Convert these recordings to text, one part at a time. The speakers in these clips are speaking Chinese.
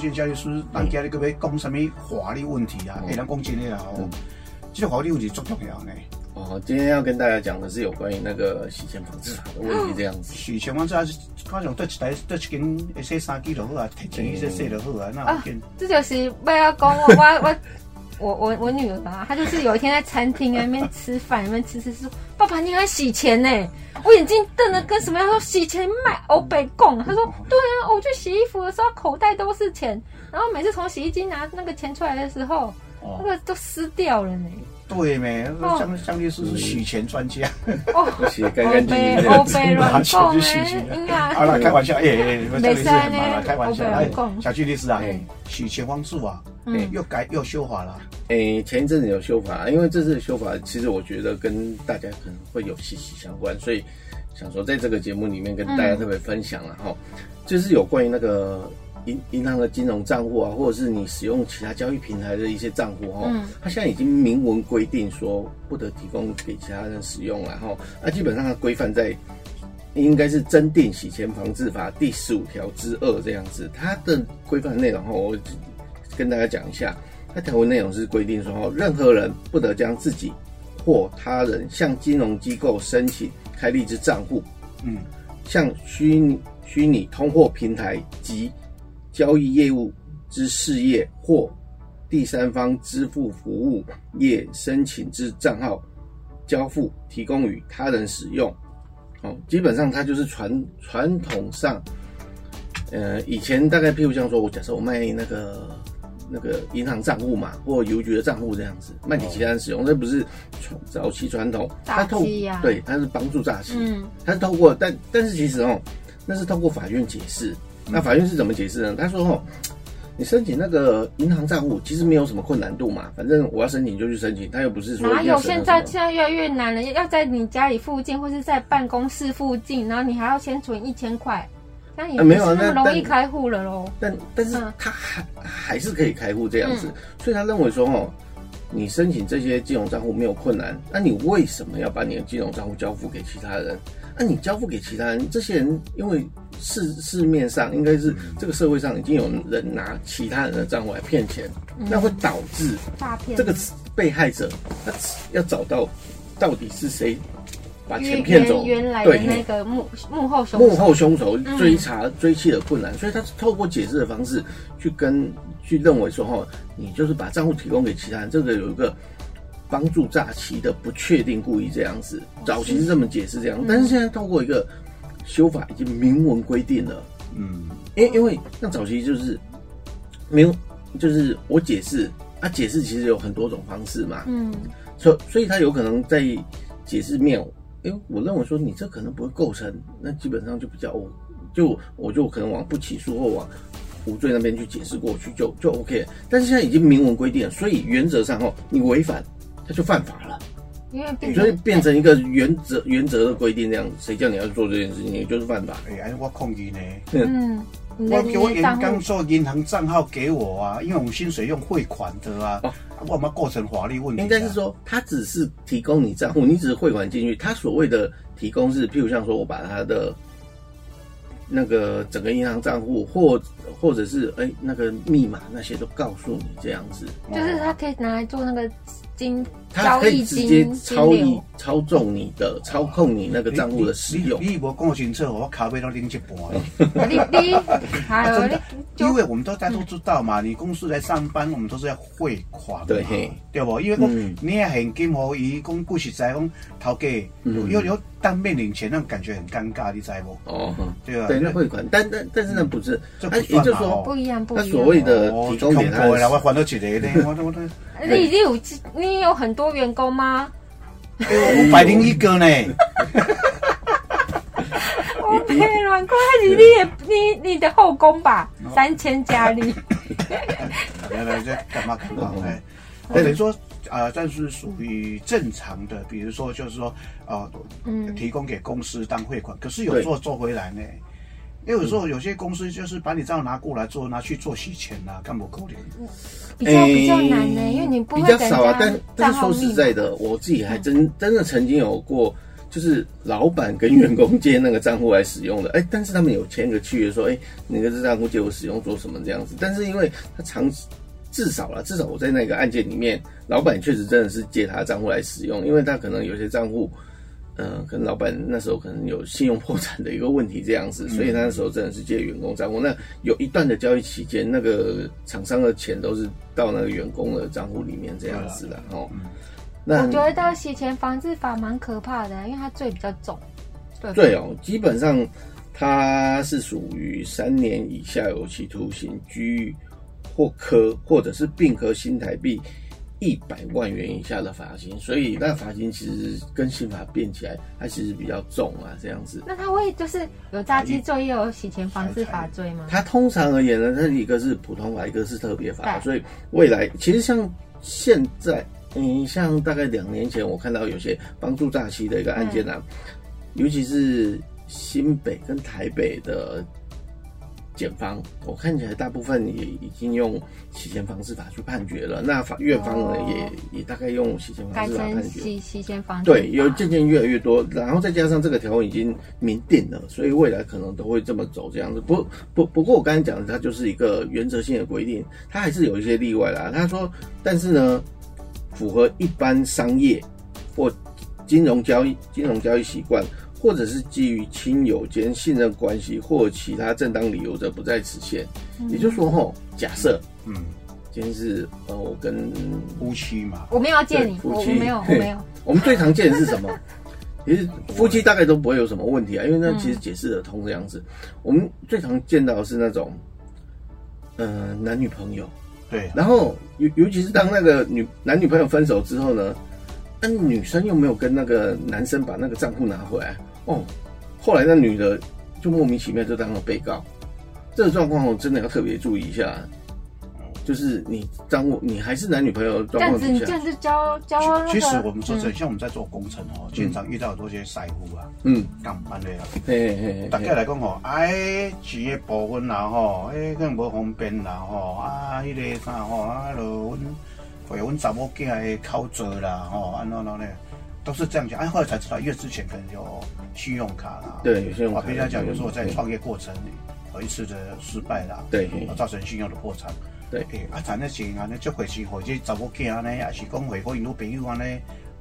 俊嘉律师，咱今日个要讲什么法律问题啊？哎，咱讲真的啊哦，这个法律问题足重要呢。哦，今天要跟大家讲的是有关于那个洗钱防治法的问题，这样子。洗钱防治法是，好像得一台得一间一些三 G 就好啊，提钱一些洗就好啊，那啊，这就是不要讲我我我我我我女儿啊，她就是有一天在餐厅那边吃饭，那边吃吃吃，爸爸你还洗钱呢？我眼睛瞪得跟什么样？说洗钱卖欧北贡，他说 对啊，我去洗衣服的时候口袋都是钱，然后每次从洗衣机拿那个钱出来的时候，那个都湿掉了呢。对没？像像律师是洗钱专家，哦，洗干干净净，欧北乱讲哎，好了，开玩笑，哎哎，没事嘛，开玩笑，哎，小巨律师啊，洗钱方式啊，哎，又改又修法了，哎，前一阵子有修法，因为这次的修法，其实我觉得跟大家可能会有息息相关，所以想说在这个节目里面跟大家特别分享了哈，就是有关于那个。银银行的金融账户啊，或者是你使用其他交易平台的一些账户哈，它现在已经明文规定说不得提供给其他人使用了哈。那基本上它规范在应该是《增订洗钱防治法》第十五条之二这样子。它的规范内容哈，我跟大家讲一下。它条文内容是规定说，任何人不得将自己或他人向金融机构申请开立之账户，嗯，向虚拟虚拟通货平台及交易业务之事业或第三方支付服务业申请之账号交付提供予他人使用，哦，基本上它就是传传统上，呃，以前大概譬如像说，我假设我卖那个那个银行账户嘛，或邮局的账户这样子卖给其他人使用，那不是传早期传统，它透对，它是帮助诈欺，嗯，它是透过，但但是其实哦，那是透过法院解释。那法院是怎么解释呢？他说：“哦，你申请那个银行账户其实没有什么困难度嘛，反正我要申请就去申请，他又不是说哪有现在现在越来越难了，要在你家里附近或是在办公室附近，然后你还要先存一千块，那也没有那么容易开户了喽。但但是他还还是可以开户这样子，所以他认为说哦，你申请这些金融账户没有困难，那你为什么要把你的金融账户交付给其他人？那你交付给其他人，这些人因为。”市市面上应该是这个社会上已经有人拿其他人的账户来骗钱，那会导致诈骗。这个被害者他要找到到底是谁把钱骗走，原来的那个幕幕后凶幕后凶手追查追缉的困难，所以他是透过解释的方式去跟去认为说哈，你就是把账户提供给其他人，这个有一个帮助诈欺的不确定故意这样子，早期是这么解释这样，但是现在透过一个。修法已经明文规定了，嗯，因因为那早期就是没有，就是我解释啊，解释其实有很多种方式嘛，嗯，所所以他有可能在解释面，哎，我认为说你这可能不会构成，那基本上就比较，就我就可能往不起诉或往无罪那边去解释过去就就 OK，但是现在已经明文规定了，所以原则上哦，你违反他就犯法了。因为所以变成一个原则原则的规定，这样谁叫你要做这件事情，你就是犯法。哎，我控制呢。嗯，我给我银行说银行账号给我啊，因为我们薪水用汇款的啊，我们构成法律问题。应该是说，他只是提供你账户，你只是汇款进去。他所谓的提供是，譬如像说我把他的那个整个银行账户，或或者是哎那个密码那些都告诉你这样子。就是他可以拿来做那个。他可以直接操你操纵你的操控你那个账户的使用。你我讲清楚，我咖啡都拎一半。你你还有你，因为我们都大家都知道嘛，你公司来上班，我们都是要汇款嘛，对不？因为讲你也很金和伊讲不实在讲头家有有当面领钱，那种感觉很尴尬，你知不？哦，对啊，对，那汇款，但但但是那不是，他也就是说不一样，不一样。他所谓的提供给他，我还到几个呢？我我我。你你有你有很多员工吗？五百零一个呢。我天，乱讲还是你的你你的后宫吧？三千佳丽。来 来，这干嘛干嘛？哎，等于说啊，但是属于正常的，比如说就是说啊，嗯，提供给公司当汇款，可是有做做回来呢。因为有时候有些公司就是把你这样拿过来做，拿去做洗钱呐，干不够的。比较比较难呢，因为你不会比较少啊。但但是说实在的，我自己还真真的曾经有过就是老板跟员工借那个账户来使用的，哎，但是他们有签个契约说，哎，你个这账户借我使用做什么这样子，但是因为他长至少了，至少我在那个案件里面，老板确实真的是借他账户来使用，因为他可能有些账户。嗯，可能老板那时候可能有信用破产的一个问题这样子，所以那时候真的是借员工账户。那有一段的交易期间，那个厂商的钱都是到那个员工的账户里面这样子的哦。那我觉得到洗钱防治法蛮可怕的，因为它罪比较重。对哦，基本上它是属于三年以下有期徒刑、拘役或科，或者是并科新台币。一百万元以下的罚金，所以那罚金其实跟刑法变起来，它其实比较重啊，这样子。那他会就是有诈欺罪，又有洗钱防治法罪吗？它通常而言呢，它一个是普通法，一个是特别法，所以未来其实像现在，你像大概两年前，我看到有些帮助诈欺的一个案件啊，尤其是新北跟台北的。检方，我看起来大部分也已经用洗钱方式法去判决了。那法院方呢，也也大概用洗钱方式法判决。洗洗钱防对，有渐渐越来越多，然后再加上这个条文已经明定了，所以未来可能都会这么走这样子。不不不过我刚才讲的，它就是一个原则性的规定，它还是有一些例外啦。他说，但是呢，符合一般商业或金融交易、金融交易习惯。或者是基于亲友间信任关系或其他正当理由的不在此限，也就是说，吼，假设，嗯，今天是呃，我跟夫妻嘛，我没有要见你，夫妻没有，我没有。我们最常见的是什么？其实夫妻大概都不会有什么问题啊，因为那其实解释得通这样子。我们最常见到的是那种，呃，男女朋友，对，然后尤尤其是当那个女男女朋友分手之后呢，那女生又没有跟那个男生把那个账户拿回来。哦，后来那女的就莫名其妙就当了被告，这个状况我真的要特别注意一下。就是你当我你还是男女朋友状况这样子交交。其实我们说这像我们在做工程哦，经常遇到很多些师傅啊，嗯，干班的啊，嘿嘿，大概来讲吼，哎，钱的部分啦吼，哎，可能无方便啦吼，啊，迄个啥吼，啊，就阮为阮查某囝的口座啦吼，安怎怎咧。都是这样讲，哎，后来才知道，因为之前可能有信用卡啦，对，信用卡。别人讲，有时候在创业过程里有一次的失败啦，对，造成信用的破产，对。哎，啊，赚的钱啊，那就回去或者找我囝呢，也是讲回过印度朋友啊呢，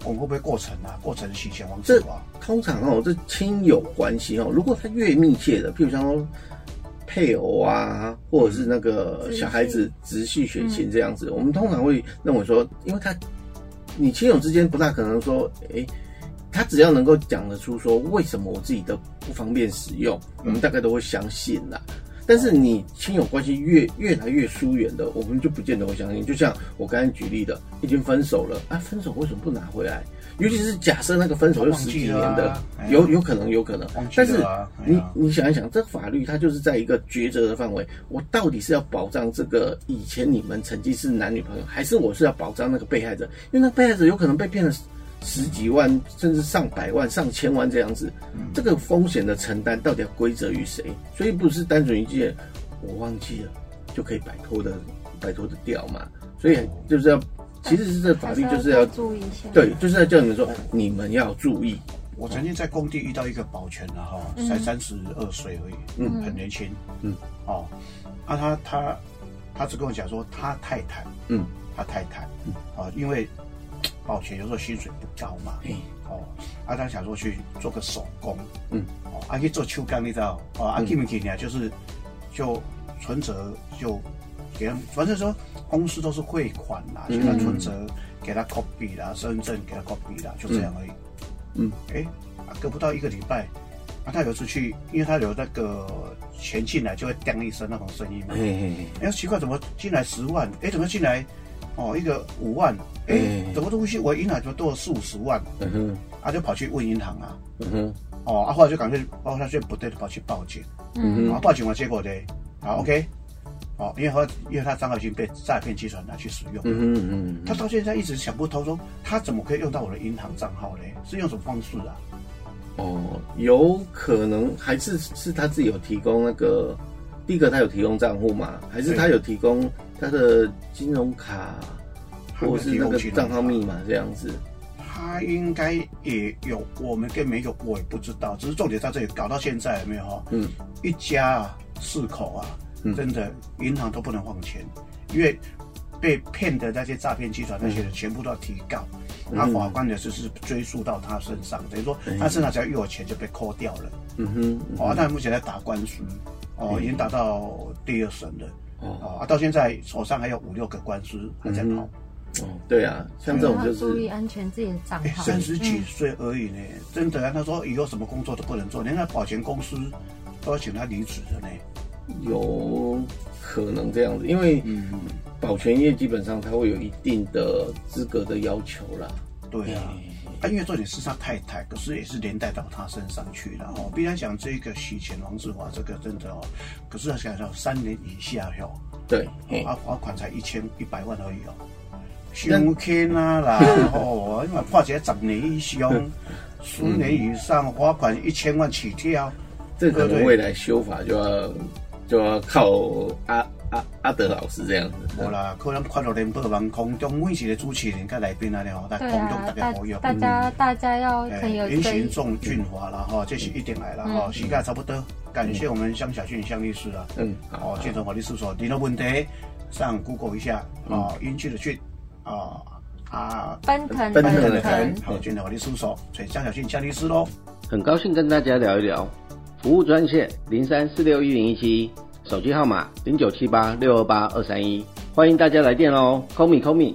我们会不会过程啊？过程洗钱方式啊？通常哦，这亲友关系哦，如果他越密切的，譬如像配偶啊，或者是那个小孩子直系血亲这样子，我们通常会认为说，因为他。你亲友之间不大可能说，哎，他只要能够讲得出说为什么我自己的不方便使用，我们大概都会相信啦。但是你亲友关系越越来越疏远的，我们就不见得会相信。就像我刚才举例的，已经分手了，啊，分手为什么不拿回来？尤其是假设那个分手有十几年的，有有可能有可能。但是你你想一想，这法律它就是在一个抉择的范围，我到底是要保障这个以前你们曾经是男女朋友，还是我是要保障那个被害者？因为那被害者有可能被骗了十几万，甚至上百万、上千万这样子，这个风险的承担到底要归责于谁？所以不是单纯一件我忘记了就可以摆脱的摆脱的掉嘛？所以就是要。其实是这法律就是要注意一下，对，就是要叫你们说，你们要注意。我曾经在工地遇到一个保全的哈，才三十二岁而已，嗯，很年轻，嗯，哦，啊，他他他只跟我讲说，他太太，嗯，他太太，嗯，啊，因为保全有时候薪水不高嘛，嗯哦，啊，他想说去做个手工，嗯，哦，啊，去做秋干，你知道，哦，啊，基本几年就是就存折就给他，反正说。公司都是汇款啦，现在存折给他 copy 啦，身份证给他 copy 啦，就这样而已。嗯，哎，隔不到一个礼拜，啊，他有一次去，因为他有那个钱进来就会叮一声那种声音嘛。哎，奇怪，怎么进来十万？哎，怎么进来？哦，一个五万？哎，怎么东西我银行就多了四五十万？嗯哼，啊，就跑去问银行啊。嗯哼，哦，啊，后来就感觉，哦，他觉得不对，跑去报警。嗯哼，啊，报警完结果呢？啊，OK。哦，因为和因为他账号已经被诈骗集团拿去使用，嗯嗯嗯，他到现在一直想不通，说他怎么可以用到我的银行账号呢？是用什么方式啊？哦，有可能还是是他自己有提供那个，第一个他有提供账户吗？还是他有提供他的金融卡，或是那个账号密码这样子？他他应该也有，我们跟没有我也不知道。只是重点在这里，搞到现在有没有哈？嗯，一家啊，四口啊，真的银行都不能放钱，因为被骗的那些诈骗集团那些人全部都要提告，那法官的就是追溯到他身上，等于说他身上只要一有钱就被扣掉了。嗯哼，哦，但目前在打官司，哦，已经打到第二审了。哦，啊，到现在手上还有五六个官司还在跑。哦，对啊，像这种就是注意安全自己的账号。三十几岁而已呢，真的啊！他说以后什么工作都不能做，连那保险公司都要请他离职的呢。有可能这样子，因为保全业基本上他会有一定的资格的要求啦。对啊，他因为做点是他太太，可是也是连带到他身上去了哦。必然讲这个洗钱王志华这个真的哦，可是他想要三年以下哟。对，啊，罚款才一千一百万而已哦。胸轻啊啦，哦，因为判起来十年以上，十年以上，罚款一千万起跳。这可能未来修法就要就要靠阿阿阿德老师这样子。无啦，可能快乐联播网空中主持人跟来宾啊，吼，大家大家大家大家要很有言行众俊华了哈，这是一定来了哈，时间差不多，感谢我们香小俊香律师啊，嗯，好，建成法律事务所，任何问题上 Google 一下啊，英俊的俊。啊啊！奔腾奔腾的腾，好，今天我的叔叔，所以江小庆江律师喽。很高兴跟大家聊一聊，服务专线零三四六一零一七，手机号码零九七八六二八二三一，欢迎大家来电哦，call me call me。